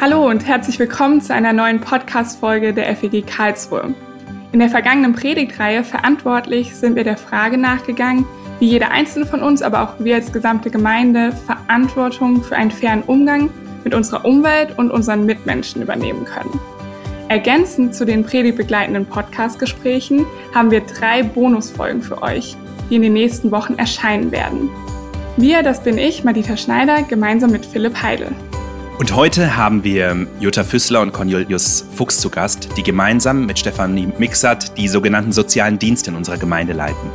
Hallo und herzlich willkommen zu einer neuen Podcast-Folge der FEG Karlsruhe. In der vergangenen Predigtreihe Verantwortlich sind wir der Frage nachgegangen, wie jeder einzelne von uns, aber auch wir als gesamte Gemeinde Verantwortung für einen fairen Umgang mit unserer Umwelt und unseren Mitmenschen übernehmen können. Ergänzend zu den predigtbegleitenden Podcast-Gesprächen haben wir drei Bonusfolgen für euch, die in den nächsten Wochen erscheinen werden. Wir, das bin ich, Madita Schneider, gemeinsam mit Philipp Heidel. Und heute haben wir Jutta Füssler und Cornelius Fuchs zu Gast, die gemeinsam mit Stefanie Mixert die sogenannten sozialen Dienste in unserer Gemeinde leiten.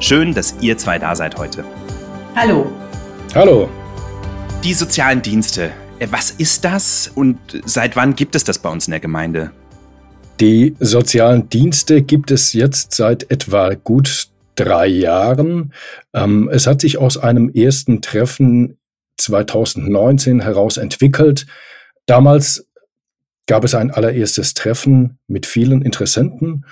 Schön, dass ihr zwei da seid heute. Hallo. Hallo. Die sozialen Dienste, äh, was ist das und seit wann gibt es das bei uns in der Gemeinde? Die sozialen Dienste gibt es jetzt seit etwa gut drei Jahren. Ähm, es hat sich aus einem ersten Treffen 2019 heraus entwickelt. Damals gab es ein allererstes Treffen mit vielen Interessenten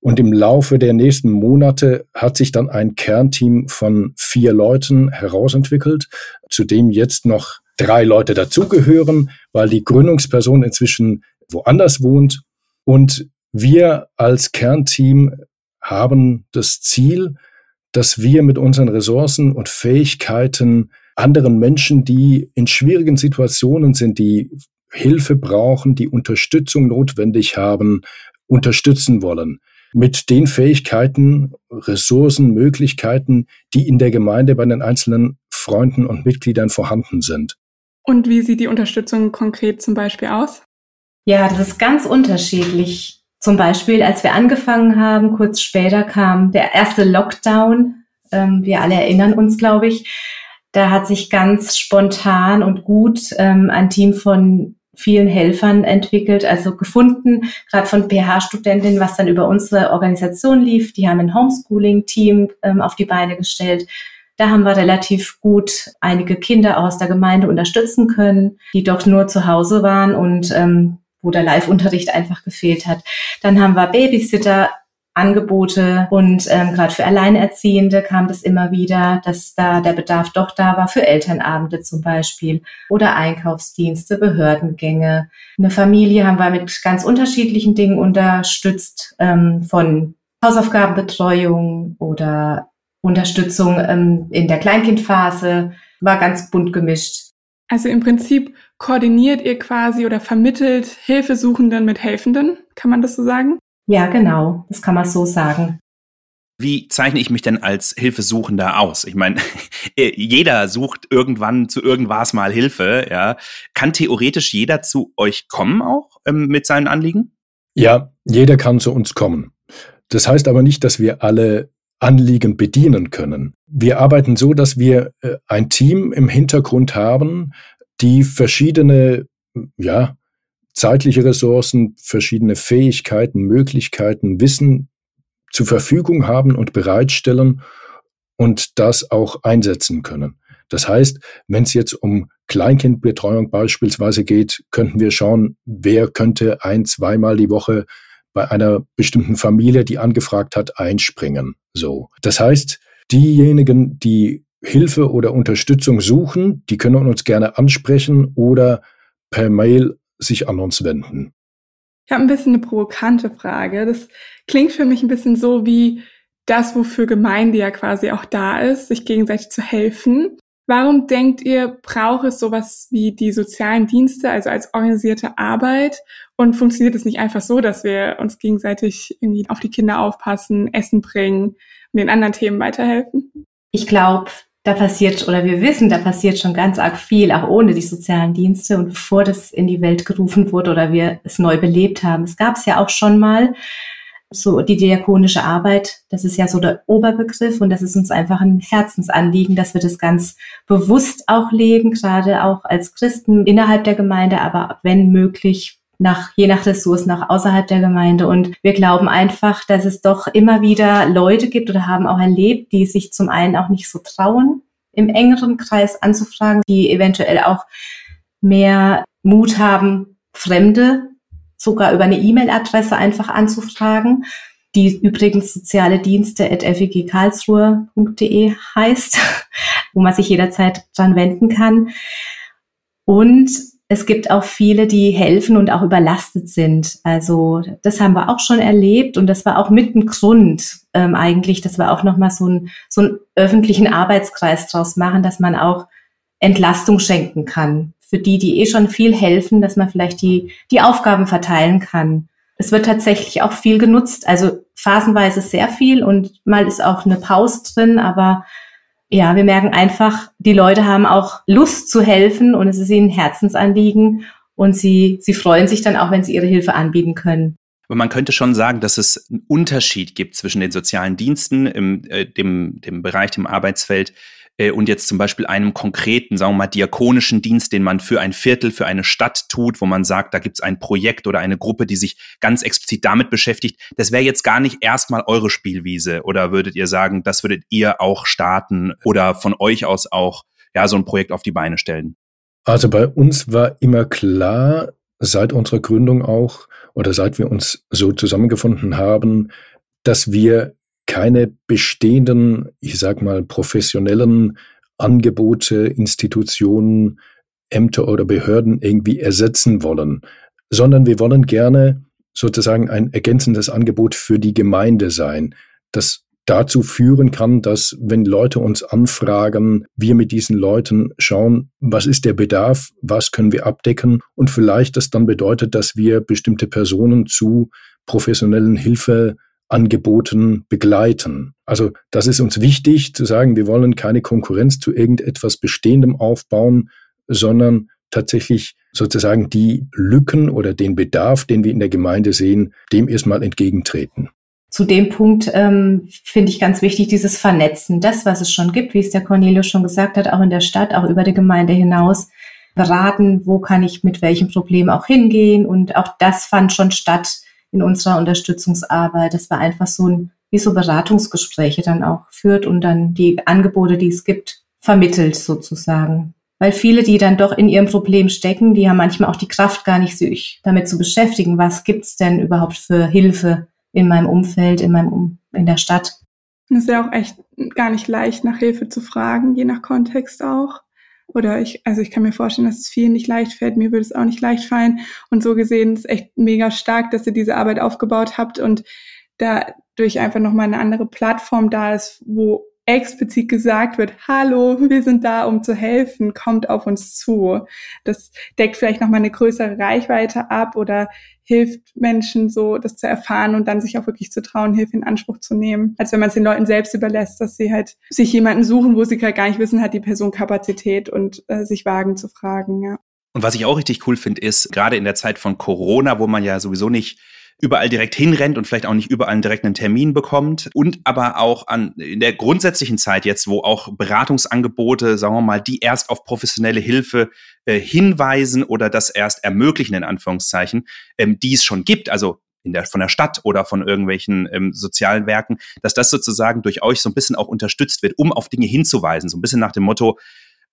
und im Laufe der nächsten Monate hat sich dann ein Kernteam von vier Leuten herausentwickelt, zu dem jetzt noch drei Leute dazugehören, weil die Gründungsperson inzwischen woanders wohnt. Und wir als Kernteam haben das Ziel, dass wir mit unseren Ressourcen und Fähigkeiten anderen Menschen, die in schwierigen Situationen sind, die Hilfe brauchen, die Unterstützung notwendig haben, unterstützen wollen. Mit den Fähigkeiten, Ressourcen, Möglichkeiten, die in der Gemeinde bei den einzelnen Freunden und Mitgliedern vorhanden sind. Und wie sieht die Unterstützung konkret zum Beispiel aus? Ja, das ist ganz unterschiedlich. Zum Beispiel, als wir angefangen haben, kurz später kam der erste Lockdown. Ähm, wir alle erinnern uns, glaube ich. Da hat sich ganz spontan und gut ähm, ein Team von vielen Helfern entwickelt, also gefunden, gerade von PH-Studentinnen, was dann über unsere Organisation lief. Die haben ein Homeschooling-Team ähm, auf die Beine gestellt. Da haben wir relativ gut einige Kinder aus der Gemeinde unterstützen können, die doch nur zu Hause waren und ähm, wo der Live-Unterricht einfach gefehlt hat. Dann haben wir Babysitter Angebote und ähm, gerade für Alleinerziehende kam das immer wieder, dass da der Bedarf doch da war für Elternabende zum Beispiel oder Einkaufsdienste, Behördengänge. Eine Familie haben wir mit ganz unterschiedlichen Dingen unterstützt, ähm, von Hausaufgabenbetreuung oder Unterstützung ähm, in der Kleinkindphase, war ganz bunt gemischt. Also im Prinzip koordiniert ihr quasi oder vermittelt Hilfesuchenden mit Helfenden, kann man das so sagen? Ja, genau, das kann man so sagen. Wie zeichne ich mich denn als Hilfesuchender aus? Ich meine, jeder sucht irgendwann zu irgendwas mal Hilfe, ja. Kann theoretisch jeder zu euch kommen auch ähm, mit seinen Anliegen? Ja, jeder kann zu uns kommen. Das heißt aber nicht, dass wir alle Anliegen bedienen können. Wir arbeiten so, dass wir äh, ein Team im Hintergrund haben, die verschiedene, ja, zeitliche Ressourcen, verschiedene Fähigkeiten, Möglichkeiten, Wissen zur Verfügung haben und bereitstellen und das auch einsetzen können. Das heißt, wenn es jetzt um Kleinkindbetreuung beispielsweise geht, könnten wir schauen, wer könnte ein, zweimal die Woche bei einer bestimmten Familie, die angefragt hat, einspringen. So. Das heißt, diejenigen, die Hilfe oder Unterstützung suchen, die können uns gerne ansprechen oder per Mail sich an uns wenden? Ich habe ein bisschen eine provokante Frage. Das klingt für mich ein bisschen so wie das, wofür Gemeinde ja quasi auch da ist, sich gegenseitig zu helfen. Warum denkt ihr, braucht es sowas wie die sozialen Dienste, also als organisierte Arbeit? Und funktioniert es nicht einfach so, dass wir uns gegenseitig irgendwie auf die Kinder aufpassen, Essen bringen und den anderen Themen weiterhelfen? Ich glaube, da passiert oder wir wissen, da passiert schon ganz arg viel, auch ohne die sozialen Dienste und bevor das in die Welt gerufen wurde oder wir es neu belebt haben. Es gab es ja auch schon mal, so die diakonische Arbeit, das ist ja so der Oberbegriff und das ist uns einfach ein Herzensanliegen, dass wir das ganz bewusst auch leben, gerade auch als Christen innerhalb der Gemeinde, aber wenn möglich nach, je nach Ressourcen nach außerhalb der Gemeinde. Und wir glauben einfach, dass es doch immer wieder Leute gibt oder haben auch erlebt, die sich zum einen auch nicht so trauen, im engeren Kreis anzufragen, die eventuell auch mehr Mut haben, Fremde sogar über eine E-Mail-Adresse einfach anzufragen, die übrigens soziale at fegkarlsruhe.de heißt, wo man sich jederzeit dran wenden kann. Und es gibt auch viele, die helfen und auch überlastet sind. Also das haben wir auch schon erlebt und das war auch mit ein Grund ähm, eigentlich, dass wir auch nochmal so, ein, so einen öffentlichen Arbeitskreis draus machen, dass man auch Entlastung schenken kann. Für die, die eh schon viel helfen, dass man vielleicht die, die Aufgaben verteilen kann. Es wird tatsächlich auch viel genutzt, also phasenweise sehr viel und mal ist auch eine Pause drin, aber ja, wir merken einfach, die Leute haben auch Lust zu helfen und es ist ihnen Herzensanliegen und sie, sie freuen sich dann auch, wenn sie ihre Hilfe anbieten können. Aber man könnte schon sagen, dass es einen Unterschied gibt zwischen den sozialen Diensten, im, äh, dem, dem Bereich, dem Arbeitsfeld, äh, und jetzt zum Beispiel einem konkreten, sagen wir mal, diakonischen Dienst, den man für ein Viertel, für eine Stadt tut, wo man sagt, da gibt es ein Projekt oder eine Gruppe, die sich ganz explizit damit beschäftigt. Das wäre jetzt gar nicht erstmal eure Spielwiese oder würdet ihr sagen, das würdet ihr auch starten oder von euch aus auch ja so ein Projekt auf die Beine stellen? Also bei uns war immer klar, seit unserer Gründung auch oder seit wir uns so zusammengefunden haben, dass wir keine bestehenden, ich sag mal, professionellen Angebote, Institutionen, Ämter oder Behörden irgendwie ersetzen wollen, sondern wir wollen gerne sozusagen ein ergänzendes Angebot für die Gemeinde sein, das dazu führen kann, dass wenn Leute uns anfragen, wir mit diesen Leuten schauen, was ist der Bedarf, was können wir abdecken und vielleicht das dann bedeutet, dass wir bestimmte Personen zu professionellen Hilfe Angeboten begleiten. Also das ist uns wichtig zu sagen, wir wollen keine Konkurrenz zu irgendetwas Bestehendem aufbauen, sondern tatsächlich sozusagen die Lücken oder den Bedarf, den wir in der Gemeinde sehen, dem erstmal entgegentreten. Zu dem Punkt ähm, finde ich ganz wichtig, dieses Vernetzen. Das, was es schon gibt, wie es der Cornelius schon gesagt hat, auch in der Stadt, auch über die Gemeinde hinaus, beraten, wo kann ich mit welchem Problem auch hingehen. Und auch das fand schon statt in unserer Unterstützungsarbeit. Das war einfach so ein, wie so Beratungsgespräche dann auch führt und dann die Angebote, die es gibt, vermittelt sozusagen. Weil viele, die dann doch in ihrem Problem stecken, die haben manchmal auch die Kraft gar nicht, sich damit zu beschäftigen, was gibt's denn überhaupt für Hilfe in meinem Umfeld, in meinem in der Stadt. Es ist ja auch echt gar nicht leicht, nach Hilfe zu fragen, je nach Kontext auch. Oder ich, also ich kann mir vorstellen, dass es vielen nicht leicht fällt. Mir würde es auch nicht leicht fallen. Und so gesehen ist echt mega stark, dass ihr diese Arbeit aufgebaut habt und dadurch einfach nochmal eine andere Plattform da ist, wo explizit gesagt wird, hallo, wir sind da, um zu helfen, kommt auf uns zu. Das deckt vielleicht nochmal eine größere Reichweite ab oder hilft Menschen so, das zu erfahren und dann sich auch wirklich zu trauen, Hilfe in Anspruch zu nehmen, als wenn man es den Leuten selbst überlässt, dass sie halt sich jemanden suchen, wo sie gar nicht wissen, hat die Person Kapazität und äh, sich wagen zu fragen, ja. Und was ich auch richtig cool finde, ist, gerade in der Zeit von Corona, wo man ja sowieso nicht überall direkt hinrennt und vielleicht auch nicht überall direkt einen Termin bekommt und aber auch an in der grundsätzlichen Zeit jetzt, wo auch Beratungsangebote, sagen wir mal, die erst auf professionelle Hilfe äh, hinweisen oder das erst ermöglichen in Anführungszeichen, ähm, die es schon gibt, also in der, von der Stadt oder von irgendwelchen ähm, sozialen Werken, dass das sozusagen durch euch so ein bisschen auch unterstützt wird, um auf Dinge hinzuweisen, so ein bisschen nach dem Motto,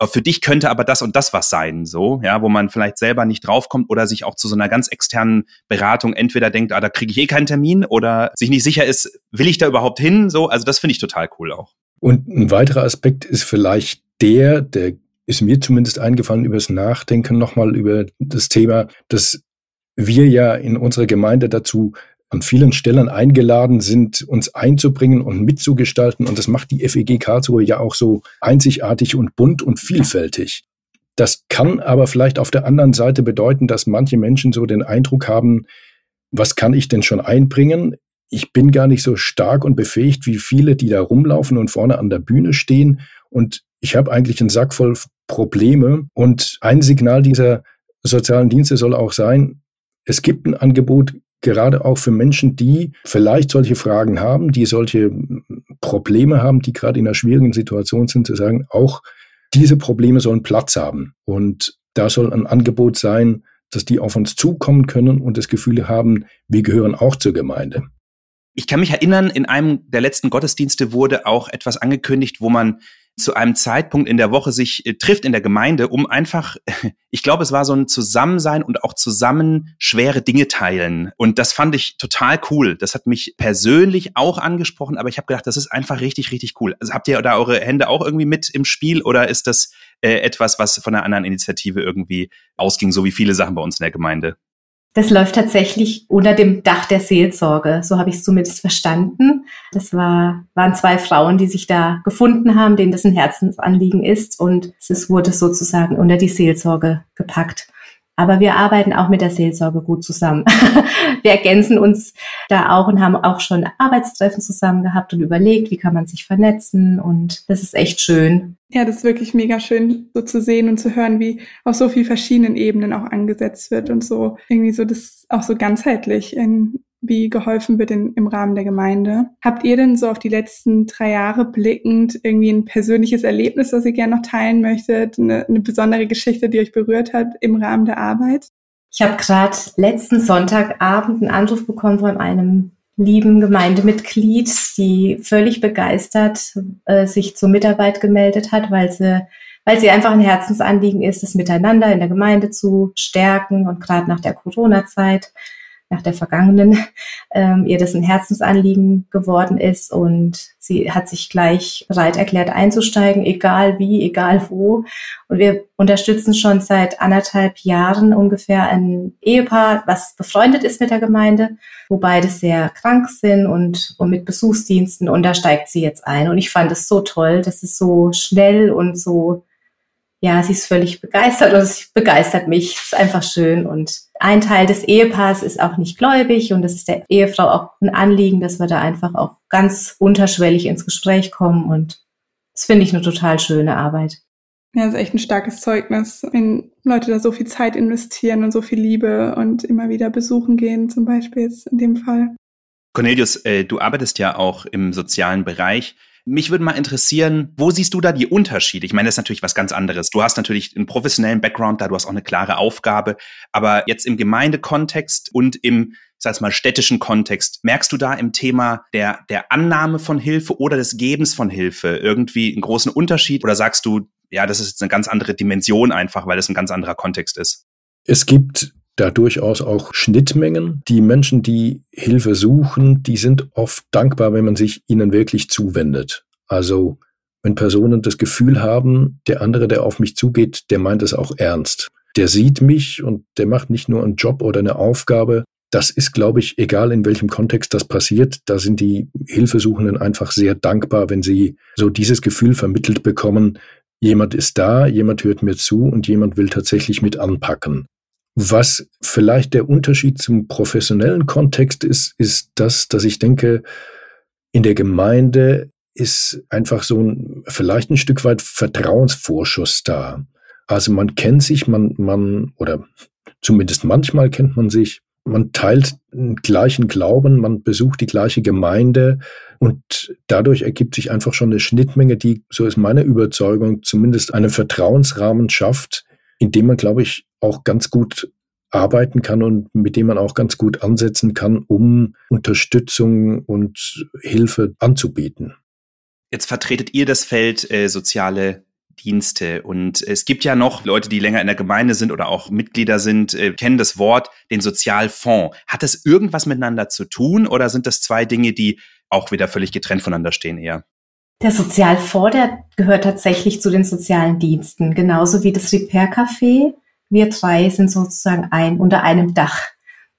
für dich könnte aber das und das was sein, so, ja, wo man vielleicht selber nicht draufkommt oder sich auch zu so einer ganz externen Beratung entweder denkt, ah, da kriege ich eh keinen Termin oder sich nicht sicher ist, will ich da überhaupt hin, so, also das finde ich total cool auch. Und ein weiterer Aspekt ist vielleicht der, der ist mir zumindest eingefallen über das Nachdenken nochmal über das Thema, dass wir ja in unserer Gemeinde dazu an vielen Stellen eingeladen sind, uns einzubringen und mitzugestalten. Und das macht die FEG Karlsruhe ja auch so einzigartig und bunt und vielfältig. Das kann aber vielleicht auf der anderen Seite bedeuten, dass manche Menschen so den Eindruck haben, was kann ich denn schon einbringen? Ich bin gar nicht so stark und befähigt wie viele, die da rumlaufen und vorne an der Bühne stehen. Und ich habe eigentlich einen Sack voll Probleme. Und ein Signal dieser sozialen Dienste soll auch sein, es gibt ein Angebot, gerade auch für Menschen, die vielleicht solche Fragen haben, die solche Probleme haben, die gerade in einer schwierigen Situation sind, zu sagen, auch diese Probleme sollen Platz haben. Und da soll ein Angebot sein, dass die auf uns zukommen können und das Gefühl haben, wir gehören auch zur Gemeinde. Ich kann mich erinnern, in einem der letzten Gottesdienste wurde auch etwas angekündigt, wo man zu einem Zeitpunkt in der Woche sich äh, trifft in der Gemeinde, um einfach, ich glaube, es war so ein Zusammensein und auch zusammen schwere Dinge teilen. Und das fand ich total cool. Das hat mich persönlich auch angesprochen, aber ich habe gedacht, das ist einfach richtig, richtig cool. Also habt ihr da eure Hände auch irgendwie mit im Spiel oder ist das äh, etwas, was von einer anderen Initiative irgendwie ausging, so wie viele Sachen bei uns in der Gemeinde? Das läuft tatsächlich unter dem Dach der Seelsorge. So habe ich es zumindest verstanden. Das war, waren zwei Frauen, die sich da gefunden haben, denen das ein Herzensanliegen ist. Und es wurde sozusagen unter die Seelsorge gepackt. Aber wir arbeiten auch mit der Seelsorge gut zusammen. wir ergänzen uns da auch und haben auch schon Arbeitstreffen zusammen gehabt und überlegt, wie kann man sich vernetzen. Und das ist echt schön. Ja, das ist wirklich mega schön, so zu sehen und zu hören, wie auf so vielen verschiedenen Ebenen auch angesetzt wird und so irgendwie so das auch so ganzheitlich in wie geholfen wird in, im Rahmen der Gemeinde. Habt ihr denn so auf die letzten drei Jahre blickend irgendwie ein persönliches Erlebnis, das ihr gerne noch teilen möchtet? Eine, eine besondere Geschichte, die euch berührt hat im Rahmen der Arbeit? Ich habe gerade letzten Sonntagabend einen Anruf bekommen von einem lieben Gemeindemitglied, die völlig begeistert äh, sich zur Mitarbeit gemeldet hat, weil sie weil sie einfach ein Herzensanliegen ist, das Miteinander in der Gemeinde zu stärken und gerade nach der Corona-Zeit nach der vergangenen, ähm, ihr das ein Herzensanliegen geworden ist und sie hat sich gleich bereit erklärt einzusteigen, egal wie, egal wo. Und wir unterstützen schon seit anderthalb Jahren ungefähr ein Ehepaar, was befreundet ist mit der Gemeinde, wo beide sehr krank sind und, und mit Besuchsdiensten und da steigt sie jetzt ein. Und ich fand es so toll, dass es so schnell und so ja, sie ist völlig begeistert und es begeistert mich. Es ist einfach schön. Und ein Teil des Ehepaars ist auch nicht gläubig und das ist der Ehefrau auch ein Anliegen, dass wir da einfach auch ganz unterschwellig ins Gespräch kommen. Und das finde ich eine total schöne Arbeit. Ja, das ist echt ein starkes Zeugnis, wenn Leute da so viel Zeit investieren und so viel Liebe und immer wieder besuchen gehen, zum Beispiel jetzt in dem Fall. Cornelius, äh, du arbeitest ja auch im sozialen Bereich. Mich würde mal interessieren, wo siehst du da die Unterschiede? Ich meine, das ist natürlich was ganz anderes. Du hast natürlich einen professionellen Background da, du hast auch eine klare Aufgabe. Aber jetzt im Gemeindekontext und im, sag ich mal, städtischen Kontext, merkst du da im Thema der, der Annahme von Hilfe oder des Gebens von Hilfe irgendwie einen großen Unterschied? Oder sagst du, ja, das ist jetzt eine ganz andere Dimension einfach, weil es ein ganz anderer Kontext ist? Es gibt da durchaus auch Schnittmengen. Die Menschen, die Hilfe suchen, die sind oft dankbar, wenn man sich ihnen wirklich zuwendet. Also wenn Personen das Gefühl haben, der andere, der auf mich zugeht, der meint es auch ernst. Der sieht mich und der macht nicht nur einen Job oder eine Aufgabe. Das ist, glaube ich, egal in welchem Kontext das passiert. Da sind die Hilfesuchenden einfach sehr dankbar, wenn sie so dieses Gefühl vermittelt bekommen, jemand ist da, jemand hört mir zu und jemand will tatsächlich mit anpacken. Was vielleicht der Unterschied zum professionellen Kontext ist, ist das, dass ich denke, in der Gemeinde ist einfach so ein, vielleicht ein Stück weit Vertrauensvorschuss da. Also man kennt sich, man, man, oder zumindest manchmal kennt man sich, man teilt den gleichen Glauben, man besucht die gleiche Gemeinde und dadurch ergibt sich einfach schon eine Schnittmenge, die, so ist meine Überzeugung, zumindest einen Vertrauensrahmen schafft, in dem man, glaube ich, auch ganz gut arbeiten kann und mit dem man auch ganz gut ansetzen kann, um Unterstützung und Hilfe anzubieten. Jetzt vertretet ihr das Feld äh, soziale Dienste. Und es gibt ja noch Leute, die länger in der Gemeinde sind oder auch Mitglieder sind, äh, kennen das Wort, den Sozialfonds. Hat das irgendwas miteinander zu tun oder sind das zwei Dinge, die auch wieder völlig getrennt voneinander stehen eher? Der Sozialfonds, der gehört tatsächlich zu den sozialen Diensten, genauso wie das Repair Café wir drei sind sozusagen ein unter einem Dach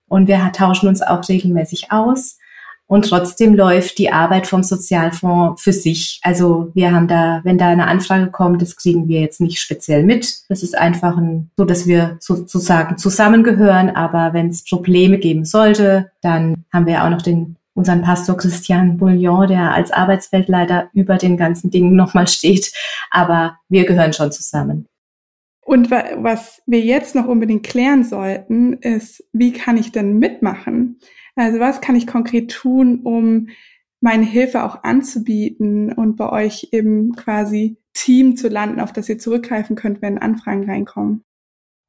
und wir tauschen uns auch regelmäßig aus. Und trotzdem läuft die Arbeit vom Sozialfonds für sich. Also wir haben da, wenn da eine Anfrage kommt, das kriegen wir jetzt nicht speziell mit. Das ist einfach ein, so, dass wir sozusagen zusammengehören. Aber wenn es Probleme geben sollte, dann haben wir auch noch den unseren Pastor Christian Bouillon, der als Arbeitsfeldleiter über den ganzen Dingen nochmal steht. Aber wir gehören schon zusammen. Und was wir jetzt noch unbedingt klären sollten, ist, wie kann ich denn mitmachen? Also was kann ich konkret tun, um meine Hilfe auch anzubieten und bei euch eben quasi Team zu landen, auf das ihr zurückgreifen könnt, wenn Anfragen reinkommen?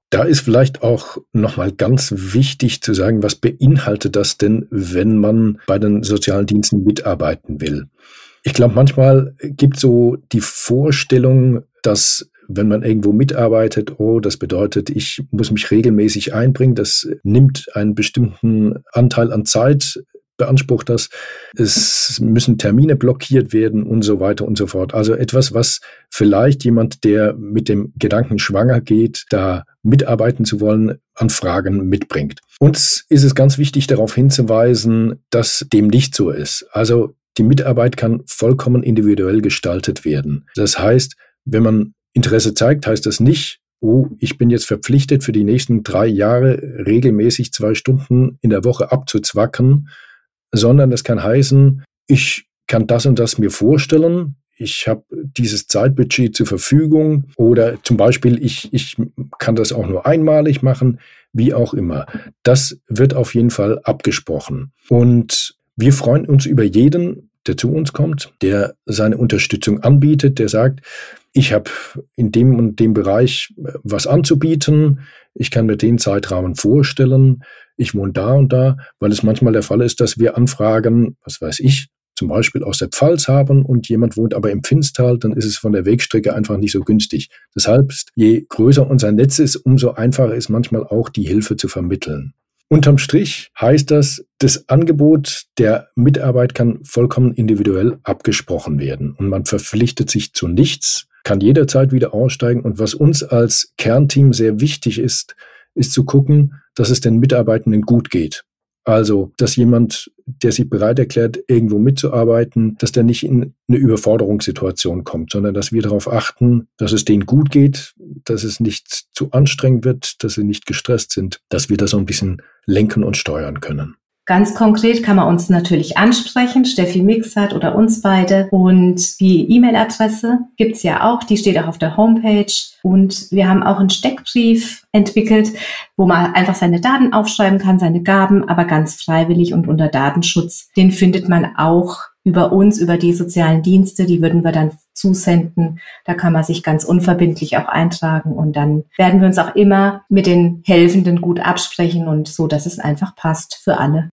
Da ist vielleicht auch nochmal ganz wichtig zu sagen, was beinhaltet das denn, wenn man bei den sozialen Diensten mitarbeiten will? Ich glaube, manchmal gibt so die Vorstellung, dass wenn man irgendwo mitarbeitet, oh, das bedeutet, ich muss mich regelmäßig einbringen, das nimmt einen bestimmten Anteil an Zeit beansprucht das. Es müssen Termine blockiert werden und so weiter und so fort. Also etwas, was vielleicht jemand, der mit dem Gedanken schwanger geht, da mitarbeiten zu wollen, an Fragen mitbringt. Uns ist es ganz wichtig, darauf hinzuweisen, dass dem nicht so ist. Also die Mitarbeit kann vollkommen individuell gestaltet werden. Das heißt, wenn man Interesse zeigt, heißt das nicht, oh, ich bin jetzt verpflichtet, für die nächsten drei Jahre regelmäßig zwei Stunden in der Woche abzuzwacken, sondern es kann heißen, ich kann das und das mir vorstellen, ich habe dieses Zeitbudget zur Verfügung oder zum Beispiel, ich, ich kann das auch nur einmalig machen, wie auch immer. Das wird auf jeden Fall abgesprochen. Und wir freuen uns über jeden, der zu uns kommt, der seine Unterstützung anbietet, der sagt, ich habe in dem und dem Bereich äh, was anzubieten, ich kann mir den Zeitrahmen vorstellen, ich wohne da und da, weil es manchmal der Fall ist, dass wir Anfragen, was weiß ich, zum Beispiel aus der Pfalz haben und jemand wohnt aber im Finstal, dann ist es von der Wegstrecke einfach nicht so günstig. Deshalb, je größer unser Netz ist, umso einfacher ist manchmal auch die Hilfe zu vermitteln. Unterm Strich heißt das, das Angebot der Mitarbeit kann vollkommen individuell abgesprochen werden und man verpflichtet sich zu nichts, kann jederzeit wieder aussteigen. Und was uns als Kernteam sehr wichtig ist, ist zu gucken, dass es den Mitarbeitenden gut geht. Also, dass jemand, der sich bereit erklärt, irgendwo mitzuarbeiten, dass der nicht in eine Überforderungssituation kommt, sondern dass wir darauf achten, dass es denen gut geht, dass es nicht zu anstrengend wird, dass sie nicht gestresst sind, dass wir das so ein bisschen lenken und steuern können. Ganz konkret kann man uns natürlich ansprechen, Steffi Mixert oder uns beide. Und die E-Mail-Adresse gibt's ja auch, die steht auch auf der Homepage. Und wir haben auch einen Steckbrief entwickelt, wo man einfach seine Daten aufschreiben kann, seine Gaben, aber ganz freiwillig und unter Datenschutz. Den findet man auch über uns, über die sozialen Dienste, die würden wir dann zusenden. Da kann man sich ganz unverbindlich auch eintragen und dann werden wir uns auch immer mit den Helfenden gut absprechen und so, dass es einfach passt für alle.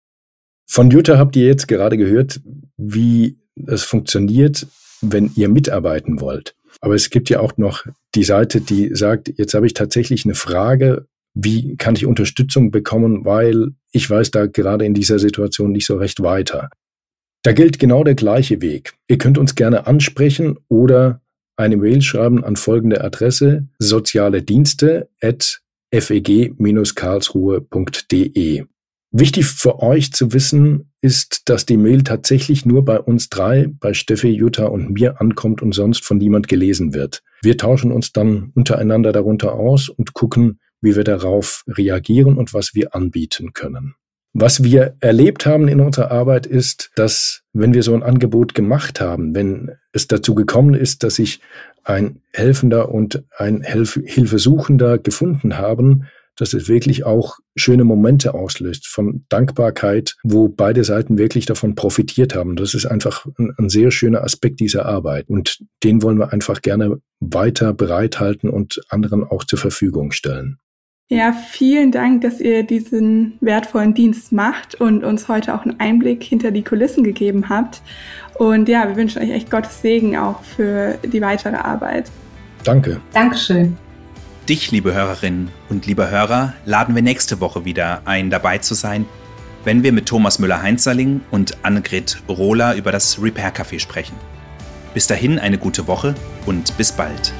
Von Jutta habt ihr jetzt gerade gehört, wie es funktioniert, wenn ihr mitarbeiten wollt. Aber es gibt ja auch noch die Seite, die sagt, jetzt habe ich tatsächlich eine Frage, wie kann ich Unterstützung bekommen, weil ich weiß da gerade in dieser Situation nicht so recht weiter. Da gilt genau der gleiche Weg. Ihr könnt uns gerne ansprechen oder eine Mail schreiben an folgende Adresse soziale Dienste at feg-karlsruhe.de. Wichtig für euch zu wissen ist, dass die Mail tatsächlich nur bei uns drei, bei Steffi, Jutta und mir ankommt und sonst von niemand gelesen wird. Wir tauschen uns dann untereinander darunter aus und gucken, wie wir darauf reagieren und was wir anbieten können. Was wir erlebt haben in unserer Arbeit ist, dass wenn wir so ein Angebot gemacht haben, wenn es dazu gekommen ist, dass sich ein Helfender und ein Hilf Hilfesuchender gefunden haben, dass es wirklich auch schöne Momente auslöst von Dankbarkeit, wo beide Seiten wirklich davon profitiert haben. Das ist einfach ein, ein sehr schöner Aspekt dieser Arbeit. Und den wollen wir einfach gerne weiter bereithalten und anderen auch zur Verfügung stellen. Ja, vielen Dank, dass ihr diesen wertvollen Dienst macht und uns heute auch einen Einblick hinter die Kulissen gegeben habt. Und ja, wir wünschen euch echt Gottes Segen auch für die weitere Arbeit. Danke. Dankeschön. Dich, liebe Hörerinnen und lieber Hörer, laden wir nächste Woche wieder ein, dabei zu sein, wenn wir mit Thomas Müller-Heinzerling und Annegret Rohler über das Repair Café sprechen. Bis dahin eine gute Woche und bis bald.